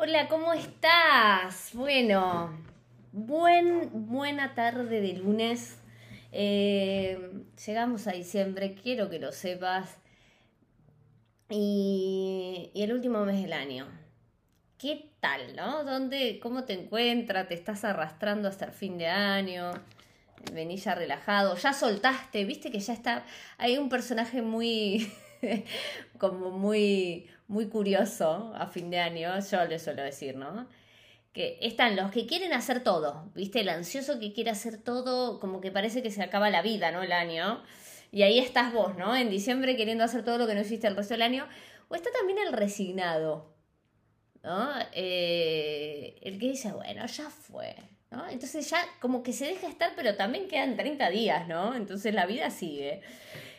Hola, ¿cómo estás? Bueno, buen, buena tarde de lunes. Eh, llegamos a diciembre, quiero que lo sepas. Y, el último mes del año. ¿Qué tal, no? ¿Dónde, cómo te encuentras? ¿Te estás arrastrando hasta el fin de año? Venís ya relajado, ya soltaste, viste que ya está. Hay un personaje muy. como muy, muy curioso a fin de año, yo le suelo decir, ¿no? Que están los que quieren hacer todo, ¿viste? El ansioso que quiere hacer todo, como que parece que se acaba la vida, ¿no? El año. Y ahí estás vos, ¿no? En diciembre queriendo hacer todo lo que no hiciste el resto del año. O está también el resignado, ¿no? Eh, el que dice, bueno, ya fue, ¿no? Entonces ya como que se deja estar, pero también quedan 30 días, ¿no? Entonces la vida sigue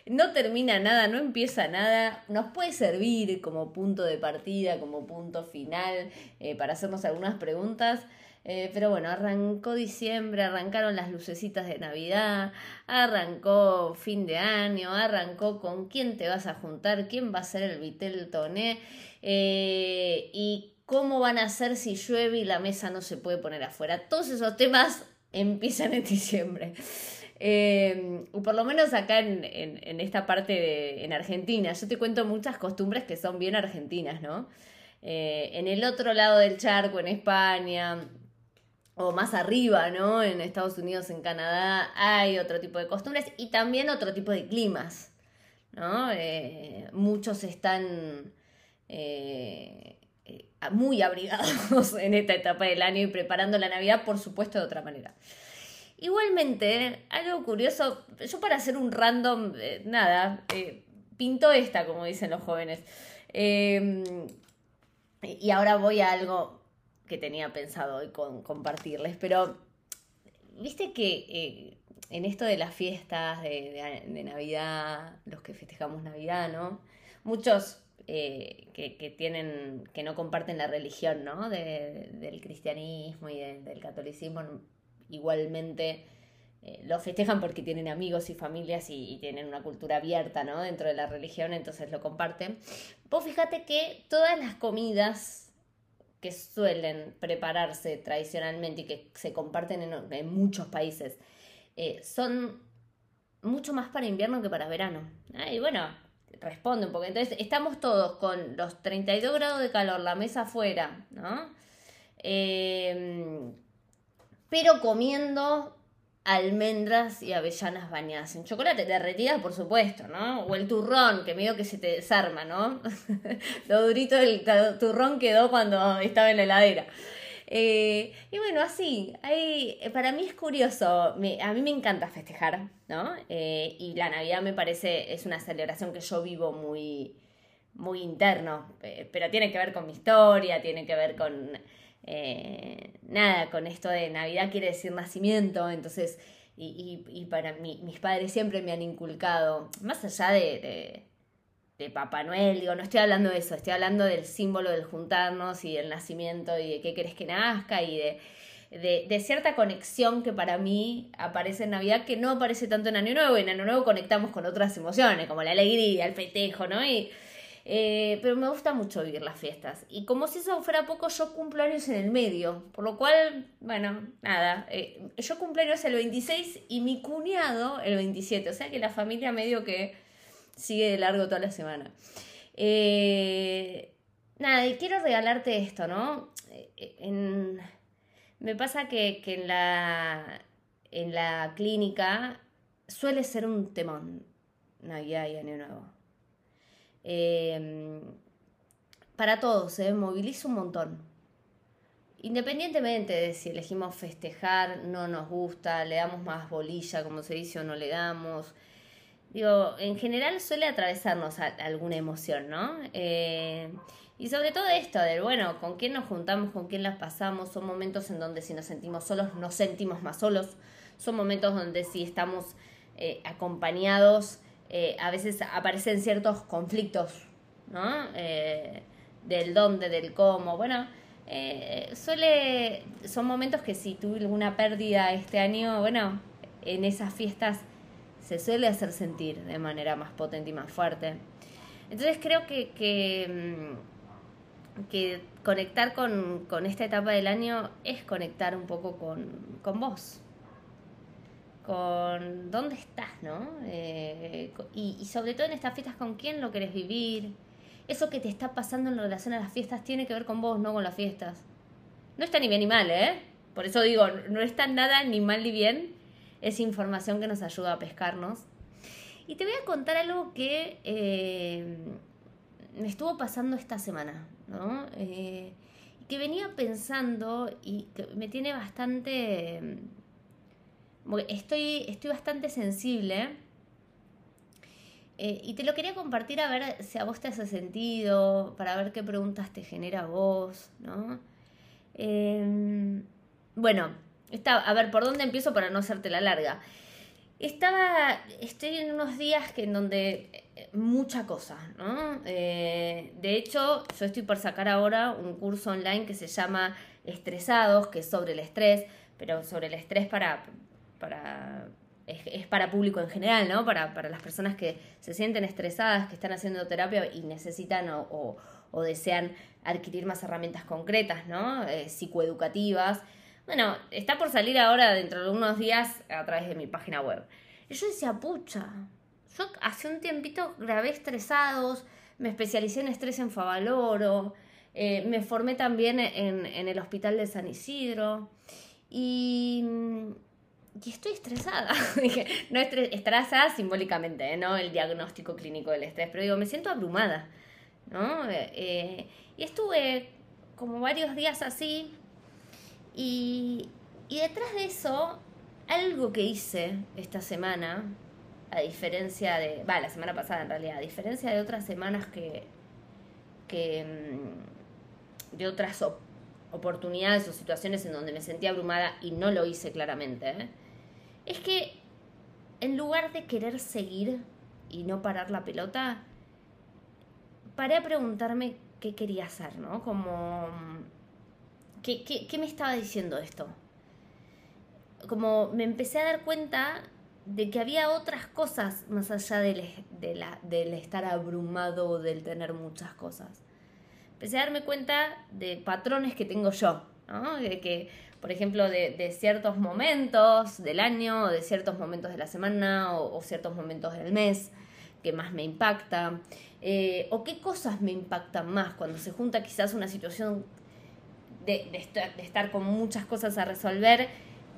no termina nada, no empieza nada, nos puede servir como punto de partida, como punto final, eh, para hacernos algunas preguntas. Eh, pero bueno, arrancó diciembre, arrancaron las lucecitas de Navidad, arrancó fin de año, arrancó con quién te vas a juntar, quién va a ser el Vitel Toné eh, y cómo van a ser si llueve y la mesa no se puede poner afuera. Todos esos temas empiezan en diciembre. Eh, por lo menos acá en, esta parte de, en Argentina, yo te cuento muchas costumbres que son bien argentinas, ¿no? Eh, en el otro lado del charco, en España, o más arriba, ¿no? En Estados Unidos, en Canadá, hay otro tipo de costumbres y también otro tipo de climas, ¿no? Eh, muchos están muy abrigados en esta etapa del año y preparando la Navidad, por supuesto, de otra manera. Igualmente, algo curioso, yo para hacer un random, eh, nada, eh, pinto esta, como dicen los jóvenes. Em, y ahora voy a algo que tenía pensado hoy compartirles, pero viste que eh, en esto de las fiestas de, Navidad, los que festejamos Navidad, ¿no? Muchos que, tienen, que no comparten la religión, ¿no? del cristianismo y del catolicismo igualmente eh, lo festejan porque tienen amigos y familias y, tienen una cultura abierta, ¿no? Dentro de la religión, entonces lo comparten. Vos fíjate que todas las comidas que suelen prepararse tradicionalmente y que se comparten en, muchos países eh, son mucho más para invierno que para verano. Ah, y bueno, responde un poco. Entonces, estamos todos con los 32 grados de calor, la mesa afuera, ¿no? Eh, pero comiendo almendras y avellanas bañadas en chocolate, derretidas por supuesto, ¿no? O el turrón, que medio que se te desarma, ¿no? Lo durito del turrón quedó cuando estaba en la heladera. Eh, y bueno, así, hay, para mí es curioso, a mí me encanta festejar, ¿no? Eh, y la Navidad me parece, es una celebración que yo vivo muy, muy interno, eh, pero tiene que ver con mi historia, tiene que ver con eh, nada, con esto de Navidad quiere decir nacimiento, entonces, y, para mí, mis padres siempre me han inculcado, más allá de, de, Papá Noel, digo, no estoy hablando de eso, estoy hablando del símbolo del juntarnos y del nacimiento y de qué querés que nazca y de, de, cierta conexión que para mí aparece en Navidad que no aparece tanto en Año Nuevo. En Año Nuevo conectamos con otras emociones, como la alegría, el festejo, ¿no? Y, eh, pero me gusta mucho vivir las fiestas. Y como si eso fuera poco, yo cumplo años en el medio. Por lo cual, bueno, nada. Eh, yo cumplo años el 26 y mi cuñado el 27. O sea que la familia medio que sigue de largo toda la semana. Eh, nada, y quiero regalarte esto, ¿no? me pasa que, que en, la, en la clínica suele ser un temón Navidad y Año Nuevo Em, para todos, se moviliza un montón. Independientemente de si elegimos festejar, no nos gusta, le damos más bolilla, como se dice, o no le damos. Digo, en general suele atravesarnos alguna emoción, ¿no? Eh, y sobre todo esto, del bueno, con quién nos juntamos, con quién las pasamos, son momentos en donde si nos sentimos solos, nos sentimos más solos, son momentos donde si estamos eh, acompañados, eh, a veces aparecen ciertos conflictos, ¿no? Eh, del dónde, del cómo. Bueno, eh, suele, son momentos que si tuve alguna pérdida este año, bueno, en esas fiestas se suele hacer sentir de manera más potente y más fuerte. Entonces creo que, que, que conectar con, esta etapa del año es conectar un poco con, vos, con dónde estás, ¿no? Eh, y, sobre todo en estas fiestas, con quién lo querés vivir. Eso que te está pasando en relación a las fiestas tiene que ver con vos, no con las fiestas. No está ni bien ni mal, ¿eh? Por eso digo, no está nada ni mal ni bien. Es información que nos ayuda a pescarnos. Y te voy a contar algo que eh, me estuvo pasando esta semana, ¿no? Eh, que venía pensando y que me tiene bastante... Estoy, estoy bastante sensible. Eh, y te lo quería compartir a ver si a vos te hace sentido, para ver qué preguntas te genera vos, ¿no? Em, bueno, está, a ver, ¿por dónde empiezo para no hacerte la larga? Estaba, estoy en unos días que en donde eh, mucha cosa, ¿no? Eh, de hecho, yo estoy por sacar ahora un curso online que se llama Estresados, que es sobre el estrés, pero sobre el estrés para, para es, para público en general, ¿no? Para, para, las personas que se sienten estresadas, que están haciendo terapia y necesitan o, o, desean adquirir más herramientas concretas, ¿no? Eh, psicoeducativas. Bueno, está por salir ahora dentro de unos días a través de mi página web. Yo decía, pucha, yo hace un tiempito grabé estresados, me especialicé en estrés en Favaloro, eh, me formé también en, el hospital de San Isidro y, y estoy estresada. Dije, no estresada simbólicamente, ¿eh? no el diagnóstico clínico del estrés, pero digo, me siento abrumada, ¿no? Eh, y estuve como varios días así y, detrás de eso, algo que hice esta semana, a diferencia de, va, la semana pasada en realidad, a diferencia de otras semanas que, que mm, de otras oportunidades o situaciones en donde me sentía abrumada y no lo hice claramente, ¿eh? es que en lugar de querer seguir y no parar la pelota, paré a preguntarme qué quería hacer, ¿no? Como mm, ¿Qué, me estaba diciendo esto? Como me empecé a dar cuenta de que había otras cosas más allá del, del estar abrumado o del tener muchas cosas. Empecé a darme cuenta de patrones que tengo yo. De que, por ejemplo, de, ciertos momentos del año, o de ciertos momentos de la semana, o, ciertos momentos del mes que más me impacta, eh, o qué cosas me impactan más cuando se junta quizás una situación de, estar, con muchas cosas a resolver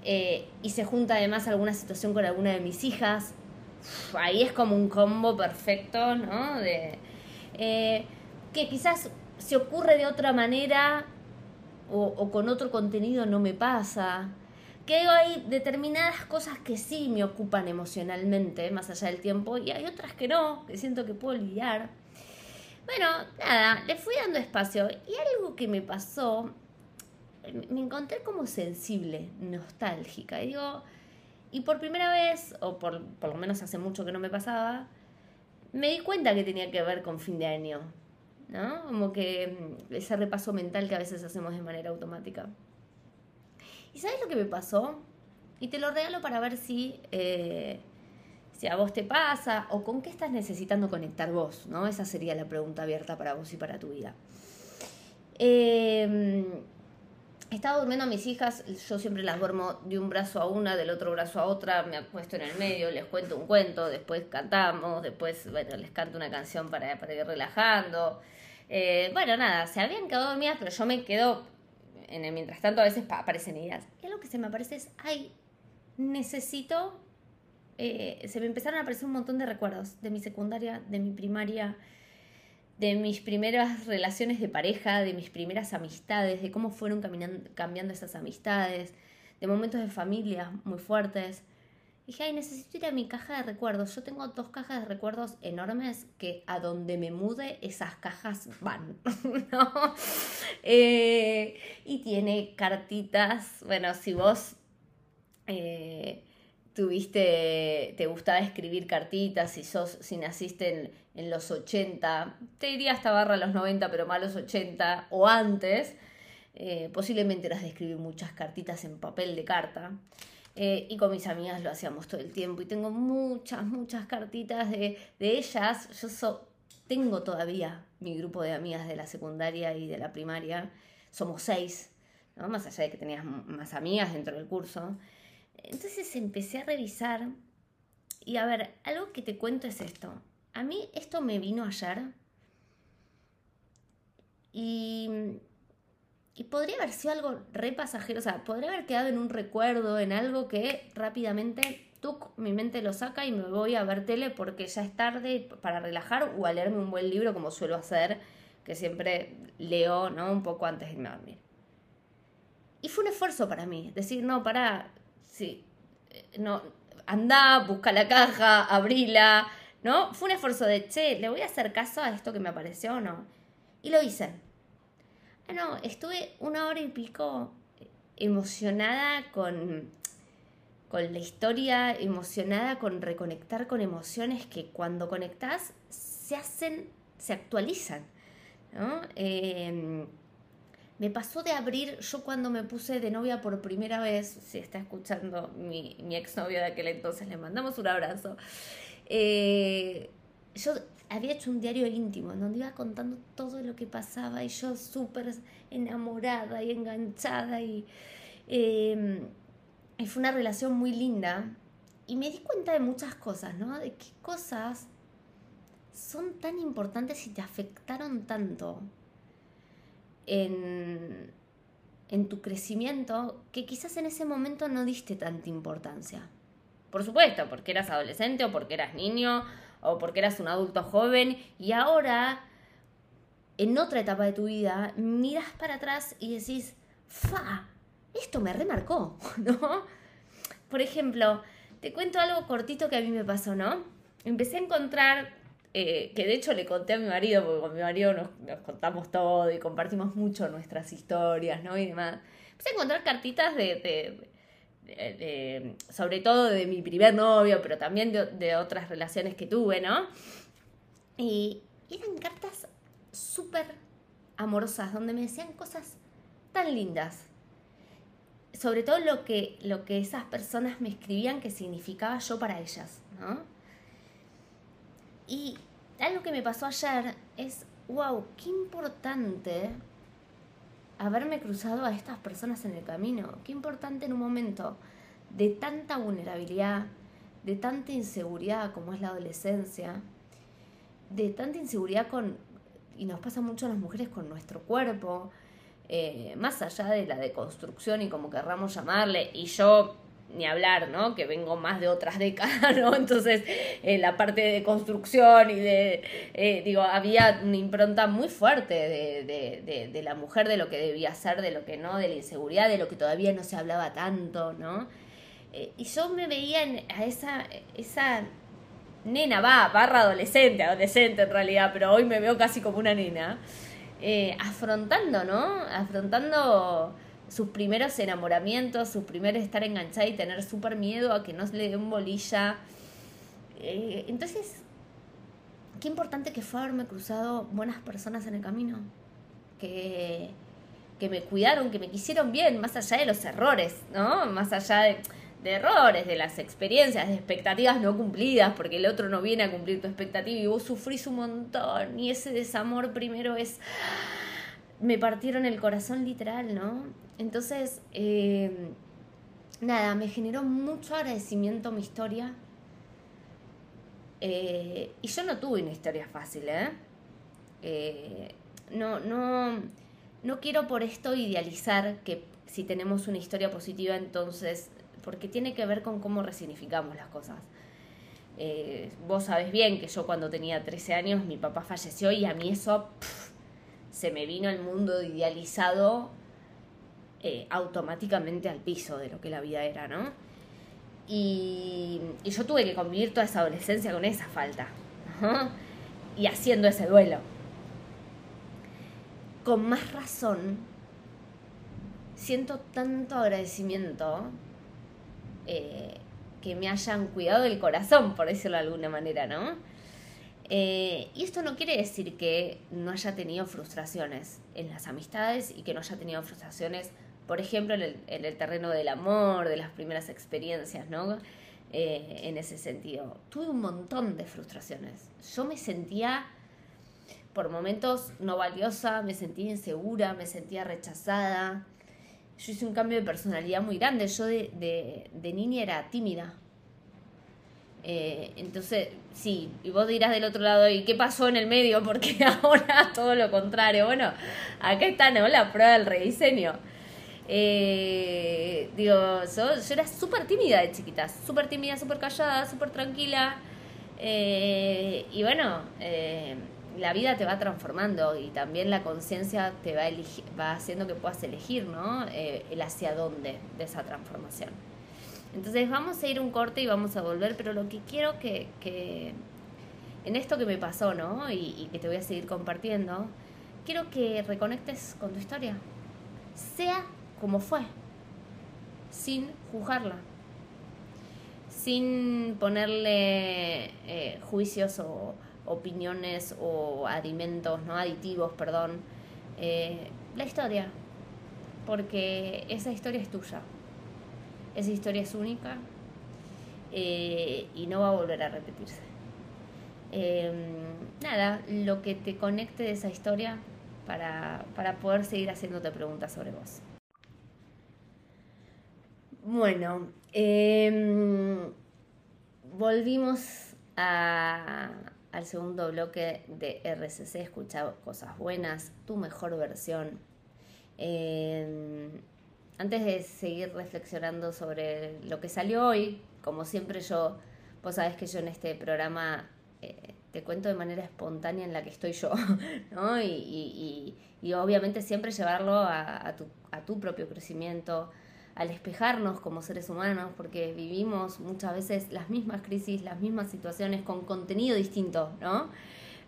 eh, y se junta además alguna situación con alguna de mis hijas. ahí es como un combo perfecto, ¿no? De, eh, que quizás se ocurre de otra manera o, con otro contenido no me pasa. Que hay determinadas cosas que sí me ocupan emocionalmente, más allá del tiempo, y hay otras que no, que siento que puedo lidiar. Bueno, nada, le fui dando espacio. Y algo que me pasó me encontré como sensible, nostálgica. Y digo, y por primera vez, o por, por lo menos hace mucho que no me pasaba, me di cuenta que tenía que ver con fin de año, ¿no? Como que mm, ese repaso mental que a veces hacemos de manera automática. ¿Y sabes lo que me pasó? Y te lo regalo para ver si, eh, si a vos te pasa o con qué estás necesitando conectar vos, ¿no? Esa sería la pregunta abierta para vos y para tu vida. Eh, Estaba durmiendo a mis hijas, yo siempre las duermo de un brazo a una, del otro brazo a otra, me acuesto en el medio, les cuento un cuento, después cantamos, después bueno, les canto una canción para, para ir relajando. Eh, bueno, nada, se habían quedado dormidas, pero yo me quedo, en el mientras tanto a veces aparecen ideas. Y algo que se me aparece es, ay, necesito, eh, se me empezaron a aparecer un montón de recuerdos de mi secundaria, de mi primaria, de mis primeras relaciones de pareja, de mis primeras amistades, de cómo fueron cambiando esas amistades, de momentos de familia muy fuertes. Dije, ay, necesito ir a mi caja de recuerdos. Yo tengo dos cajas de recuerdos enormes que a donde me mude esas cajas van. Eh, y tiene cartitas, bueno, si vos... Eh, tuviste, te gustaba escribir cartitas, si sos, si naciste en, los 80, te diría hasta barra los 90, pero más los 80 o antes, eh, posiblemente eras de escribir muchas cartitas en papel de carta. Eh, y con mis amigas lo hacíamos todo el tiempo. Y tengo muchas, muchas cartitas de, ellas. Yo tengo todavía mi grupo de amigas de la secundaria y de la primaria, somos seis, ¿no? más allá de que tenías más amigas dentro del curso. Entonces empecé a revisar y a ver, algo que te cuento es esto. A mí esto me vino ayer y, y podría haber sido algo re pasajero, o sea, podría haber quedado en un recuerdo, en algo que rápidamente mi mente lo saca y me voy a ver tele porque ya es tarde para relajar o a leerme un buen libro como suelo hacer, que siempre leo, ¿no? Un poco antes de dormir. Y fue un esfuerzo para mí, decir, no, para, sí, eh, no, anda, busca la caja, abrila, ¿no? Fue un esfuerzo de, che, ¿le voy a hacer caso a esto que me apareció o no? Y lo hice. Ah, no, estuve una hora y pico emocionada con con la historia, emocionada con reconectar con emociones que cuando conectas se hacen, se actualizan. Em, me pasó de abrir, yo cuando me puse de novia por primera vez, si está escuchando mi, mi exnovio de aquel entonces, le mandamos un abrazo. Eh, yo había hecho un diario íntimo donde iba contando todo lo que pasaba y yo súper enamorada y enganchada y... Em, y fue una relación muy linda. Y me di cuenta de muchas cosas, ¿no? De qué cosas son tan importantes y te afectaron tanto en, en tu crecimiento que quizás en ese momento no diste tanta importancia. Por supuesto, porque eras adolescente o porque eras niño o porque eras un adulto joven y ahora, en otra etapa de tu vida, miras para atrás y decís, fa, esto me remarcó, ¿no? Por ejemplo, te cuento algo cortito que a mí me pasó, ¿no? Empecé a encontrar, eh, que de hecho le conté a mi marido, porque con mi marido nos, contamos todo y compartimos mucho nuestras historias, ¿no? Y demás. Empecé a encontrar cartitas de, sobre todo de mi primer novio, pero también de, otras relaciones que tuve, ¿no? Y eran cartas súper amorosas, donde me decían cosas tan lindas sobre todo lo que, lo que esas personas me escribían que significaba yo para ellas, ¿no? Y algo que me pasó ayer es, wow, qué importante haberme cruzado a estas personas en el camino, qué importante en un momento de tanta vulnerabilidad, de tanta inseguridad como es la adolescencia, de tanta inseguridad con, y nos pasa mucho a las mujeres con nuestro cuerpo, eh, más allá de la deconstrucción y como querramos llamarle, y yo ni hablar, ¿no? Que vengo más de otras décadas, ¿no? Entonces, eh, la parte de construcción y de, eh, digo, había una impronta muy fuerte de, la mujer, de lo que debía ser, de lo que no, de la inseguridad, de lo que todavía no se hablaba tanto, ¿no? y yo me veía a esa, esa nena, va, barra adolescente, adolescente en realidad, pero hoy me veo casi como una nena. Eh, afrontando, ¿no? Afrontando sus primeros enamoramientos, sus primeros estar enganchada y tener súper miedo a que no le dé un bolilla. Eh, entonces, qué importante que fue haberme cruzado buenas personas en el camino, que, que me cuidaron, que me quisieron bien, más allá de los errores, ¿no? Más allá de de errores, de las experiencias, de expectativas no cumplidas, porque el otro no viene a cumplir tu expectativa y vos sufrís un montón y ese desamor primero es... Me partieron el corazón literal, ¿no? Entonces, eh, nada, me generó mucho agradecimiento mi historia. Eh, y yo no tuve una historia fácil, ¿eh? ¿eh? no, no, no quiero por esto idealizar que si tenemos una historia positiva, entonces porque tiene que ver con cómo resignificamos las cosas. Eh, vos sabés bien que yo cuando tenía 13 años mi papá falleció y a mí eso se me vino el mundo idealizado eh, automáticamente al piso de lo que la vida era, ¿no? Y, yo tuve que convivir toda esa adolescencia con esa falta, Y haciendo ese duelo. Con más razón, siento tanto agradecimiento eh, que me hayan cuidado del corazón, por decirlo de alguna manera, ¿no? Eh, y esto no quiere decir que no haya tenido frustraciones en las amistades y que no haya tenido frustraciones, por ejemplo, en el, terreno del amor, de las primeras experiencias, ¿no? Eh, en ese sentido. Tuve un montón de frustraciones. Yo me sentía por momentos no valiosa, me sentía insegura, me sentía rechazada. Yo hice un cambio de personalidad muy grande. Yo de, niña era tímida. Eh, entonces, sí, y vos dirás del otro lado, ¿y qué pasó en el medio? Porque ahora todo lo contrario. Bueno, acá está, ¿no? La prueba del rediseño. Eh, digo, yo, yo era súper tímida de chiquita, súper tímida, súper callada, súper tranquila. Eh, y bueno, eh, la vida te va transformando y también la conciencia te va, va haciendo que puedas elegir, ¿no? El hacia dónde de esa transformación. Entonces vamos a ir un corte y vamos a volver, pero lo que quiero que, que en esto que me pasó, ¿no? Y, y que te voy a seguir compartiendo, quiero que reconectes con tu historia, sea como fue, sin juzgarla sin ponerle eh, juicios o opiniones o adimentos, ¿no? Aditivos, perdón. Eh, la historia. Porque esa historia es tuya. Esa historia es única eh, y no va a volver a repetirse. Em, nada, lo que te conecte de esa historia para, para poder seguir haciéndote preguntas sobre vos. Bueno, em, volvimos al segundo bloque de RCC, escuchar cosas buenas, tu mejor versión. Em, antes de seguir reflexionando sobre lo que salió hoy, como siempre yo, vos sabés que yo en este programa eh, te cuento de manera espontánea en la que estoy yo, ¿no? Y, obviamente siempre llevarlo a, tu, a tu propio crecimiento, al espejarnos como seres humanos, porque vivimos muchas veces las mismas crisis, las mismas situaciones con contenido distinto, ¿no?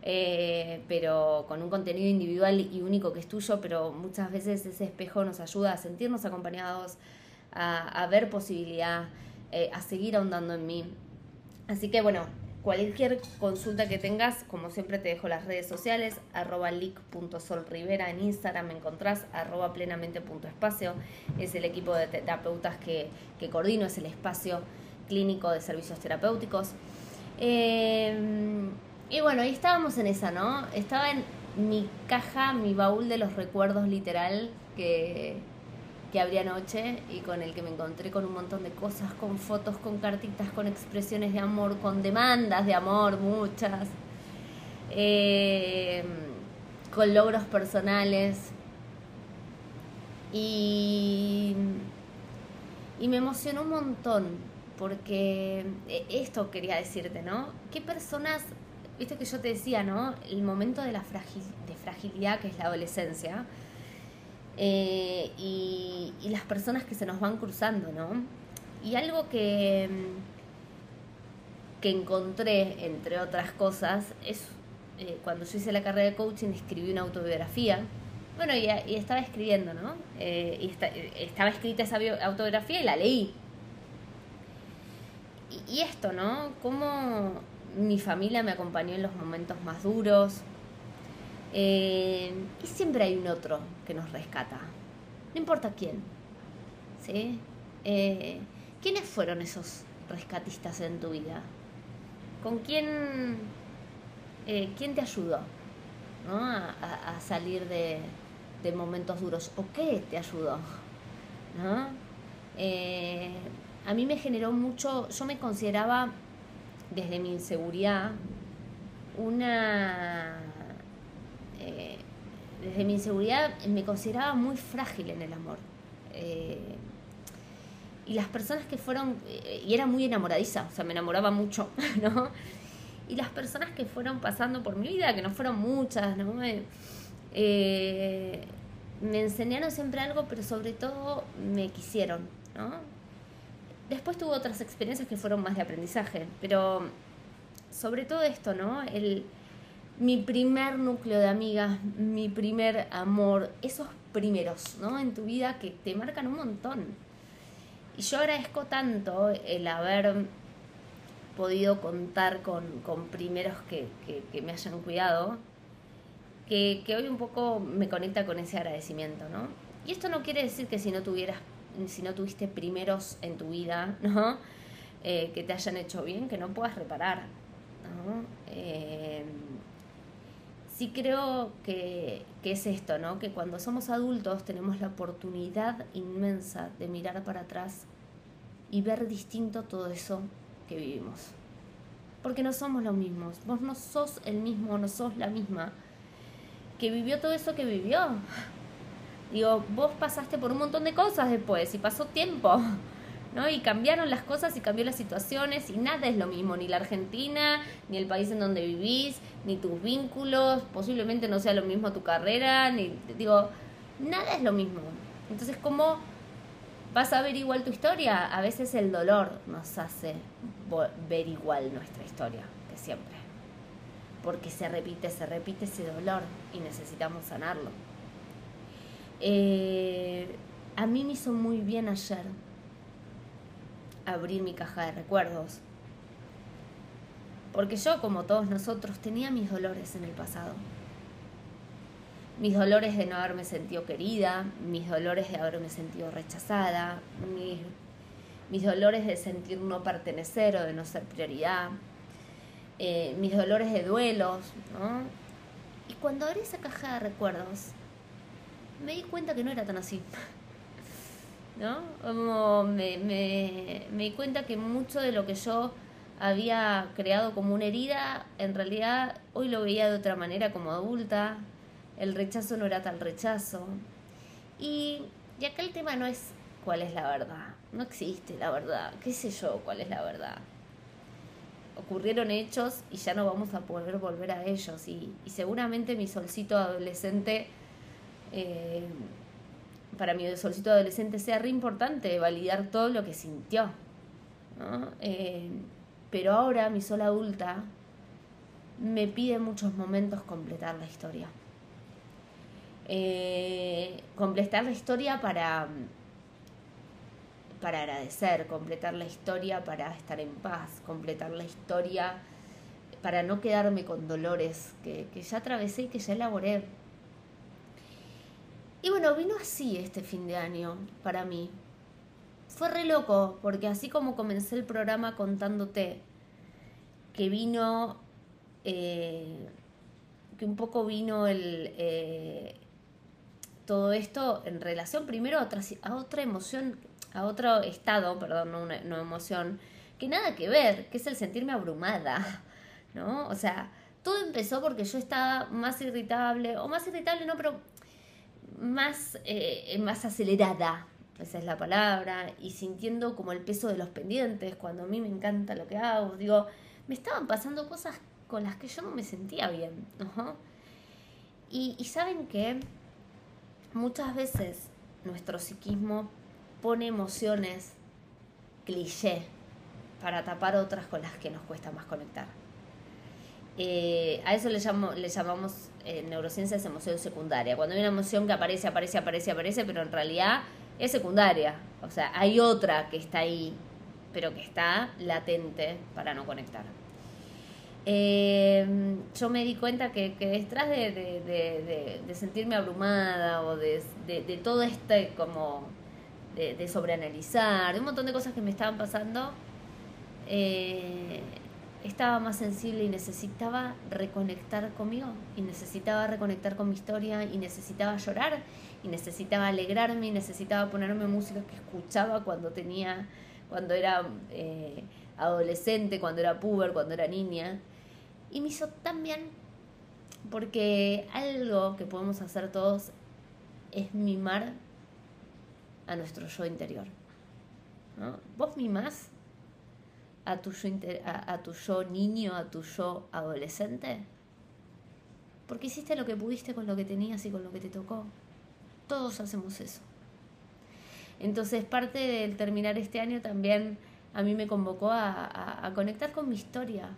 Eh, pero con un contenido individual y único que es tuyo, pero muchas veces ese espejo nos ayuda a sentirnos acompañados, a, ver posibilidad, eh, a seguir ahondando en mí. Así que bueno, Cualquier consulta que tengas, como siempre te dejo las redes sociales, arroba leak.solrivera en Instagram me encontrás, arroba plenamente.espacio, es el equipo de terapeutas que, coordino, es el espacio clínico de servicios terapéuticos. Em, y bueno, ahí estábamos en esa, ¿no? Estaba en mi caja, mi baúl de los recuerdos literal que que abrí anoche y con el que me encontré con un montón de cosas, con fotos, con cartitas, con expresiones de amor, con demandas de amor, muchas, eh, con logros personales. Y, y me emocionó un montón, porque eh, esto quería decirte, ¿no? ¿Qué personas, viste que yo te decía, ¿no? El momento de la de fragilidad que es la adolescencia eh, y, las personas que se nos van cruzando, ¿no? Y algo que, que encontré, entre otras cosas, es eh, cuando yo hice la carrera de coaching, escribí una autobiografía. Bueno, y, estaba escribiendo, ¿no? Eh, y estaba escrita esa autobiografía y la leí. Y, y esto, ¿no? Cómo mi familia me acompañó en los momentos más duros, eh, y siempre hay un otro que nos rescata. No importa quién. ¿Sí? Eh, ¿Quiénes fueron esos rescatistas en tu vida? ¿Con quién, eh, quién te ayudó ¿no? a, salir de, de, momentos duros? ¿O qué te ayudó? ¿no? a mí me generó mucho, yo me consideraba desde mi inseguridad una eh, desde mi inseguridad me consideraba muy frágil en el amor. Eh, y las personas que fueron, eh, y era muy enamoradiza, o sea, me enamoraba mucho, ¿no? Y las personas que fueron pasando por mi vida, que no fueron muchas, ¿no? me enseñaron siempre algo, pero sobre todo me quisieron, ¿no? Después tuve otras experiencias que fueron más de aprendizaje, pero sobre todo esto, ¿no? El, mi primer núcleo de amigas, mi primer amor, esos primeros, ¿no? En tu vida que te marcan un montón. Y yo agradezco tanto el haber podido contar con, primeros que, me hayan cuidado, que, hoy un poco me conecta con ese agradecimiento, ¿no? Y esto no quiere decir que si no tuvieras, si no tuviste primeros en tu vida, ¿no? Eh, que te hayan hecho bien, que no puedas reparar, ¿no? Eh, sí creo que, que, es esto, ¿no? Que cuando somos adultos tenemos la oportunidad inmensa de mirar para atrás y ver distinto todo eso que vivimos. Porque no somos los mismos. Vos no sos el mismo, no sos la misma que vivió todo eso que vivió. Digo, vos pasaste por un montón de cosas después y pasó tiempo. ¿No? Y cambiaron las cosas y cambió las situaciones y nada es lo mismo, ni la Argentina, ni el país en donde vivís, ni tus vínculos, posiblemente no sea lo mismo tu carrera, ni digo, nada es lo mismo. Entonces, ¿cómo vas a ver igual tu historia? A veces el dolor nos hace ver igual nuestra historia que siempre. Porque se repite, se repite ese dolor y necesitamos sanarlo. Eh, a mí me hizo muy bien ayer abrir mi caja de recuerdos. Porque yo, como todos nosotros, tenía mis dolores en el pasado. Mis dolores de no haberme sentido querida, mis dolores de haberme sentido rechazada, mis, dolores de sentir no pertenecer o de no ser prioridad, eh, mis dolores de duelos. Y cuando abrí esa caja de recuerdos, me di cuenta que no era tan así. ¿No? Como me, me, me di cuenta que mucho de lo que yo había creado como una herida, en realidad hoy lo veía de otra manera como adulta, el rechazo no era tal rechazo. Y, y acá el tema no es cuál es la verdad, no existe la verdad, qué sé yo cuál es la verdad. Ocurrieron hechos y ya no vamos a poder volver a ellos y, y seguramente mi solcito adolescente eh, para mi solcito adolescente sea re importante validar todo lo que sintió. Eh, pero ahora mi sol adulta me pide en muchos momentos completar la historia. Eh, completar la historia para, para agradecer, completar la historia para estar en paz, completar la historia para no quedarme con dolores que, que ya atravesé y que ya elaboré y bueno, vino así este fin de año para mí. Fue re loco, porque así como comencé el programa contándote que vino, eh, que un poco vino el, eh, todo esto en relación primero a otra, a otra emoción, a otro estado, perdón, no, una, no emoción, que nada que ver, que es el sentirme abrumada, ¿no? O sea, todo empezó porque yo estaba más irritable, o más irritable no, pero más, eh, más acelerada, esa es la palabra, y sintiendo como el peso de los pendientes, cuando a mí me encanta lo que hago, digo, me estaban pasando cosas con las que yo no me sentía bien. Y, saben que muchas veces nuestro psiquismo pone emociones cliché para tapar otras con las que nos cuesta más conectar. Eh, a eso le, llamo, le llamamos en neurociencias emoción secundaria. Cuando hay una emoción que aparece, aparece, aparece, aparece, pero en realidad es secundaria. O sea, hay otra que está ahí, pero que está latente para no conectar. Eh, yo me di cuenta que, detrás de, de, de, sentirme abrumada o de, todo este como de, sobreanalizar, de un montón de cosas que me estaban pasando, eh, estaba más sensible y necesitaba reconectar conmigo, y necesitaba reconectar con mi historia, y necesitaba llorar, y necesitaba alegrarme, y necesitaba ponerme música que escuchaba cuando tenía, cuando era eh, adolescente, cuando era puber, cuando era niña. Y me hizo tan bien, porque algo que podemos hacer todos es mimar a nuestro yo interior. ¿no? ¿Vos mimás a tu, yo, a, tu yo niño, a tu yo adolescente? Porque hiciste lo que pudiste con lo que tenías y con lo que te tocó. Todos hacemos eso. Entonces parte del terminar este año también a mí me convocó a, a conectar con mi historia,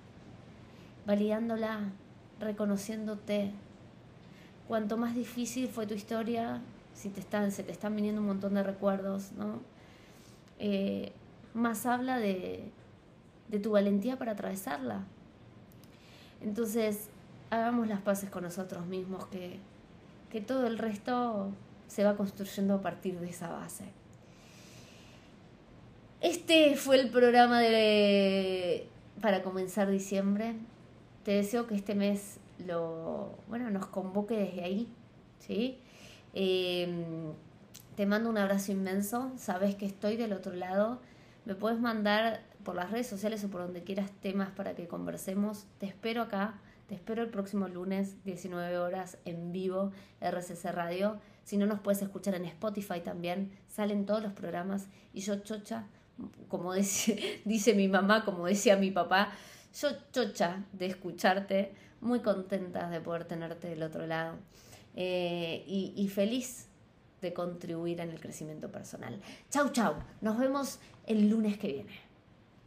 validándola, reconociéndote. Cuanto más difícil fue tu historia, si te están, se te están viniendo un montón de recuerdos, ¿no? Eh, más habla de, de tu valentía para atravesarla. Entonces, hagamos las paces con nosotros mismos, que, que todo el resto se va construyendo a partir de esa base. Este fue el programa de para comenzar diciembre. Te deseo que este mes lo, bueno, nos convoque desde ahí, ¿sí? Em, te mando un abrazo inmenso, sabes que estoy del otro lado, me puedes mandar por las redes sociales o por donde quieras temas para que conversemos, te espero acá, te espero el próximo lunes, 19 horas, en vivo, RCC Radio, si no nos puedes escuchar en Spotify también, salen todos los programas y yo chocha, como dice, dice mi mamá, como decía mi papá, yo chocha de escucharte, muy contenta de poder tenerte del otro lado eh, y, y feliz de contribuir en el crecimiento personal. Chau, chau. Nos vemos el lunes que viene.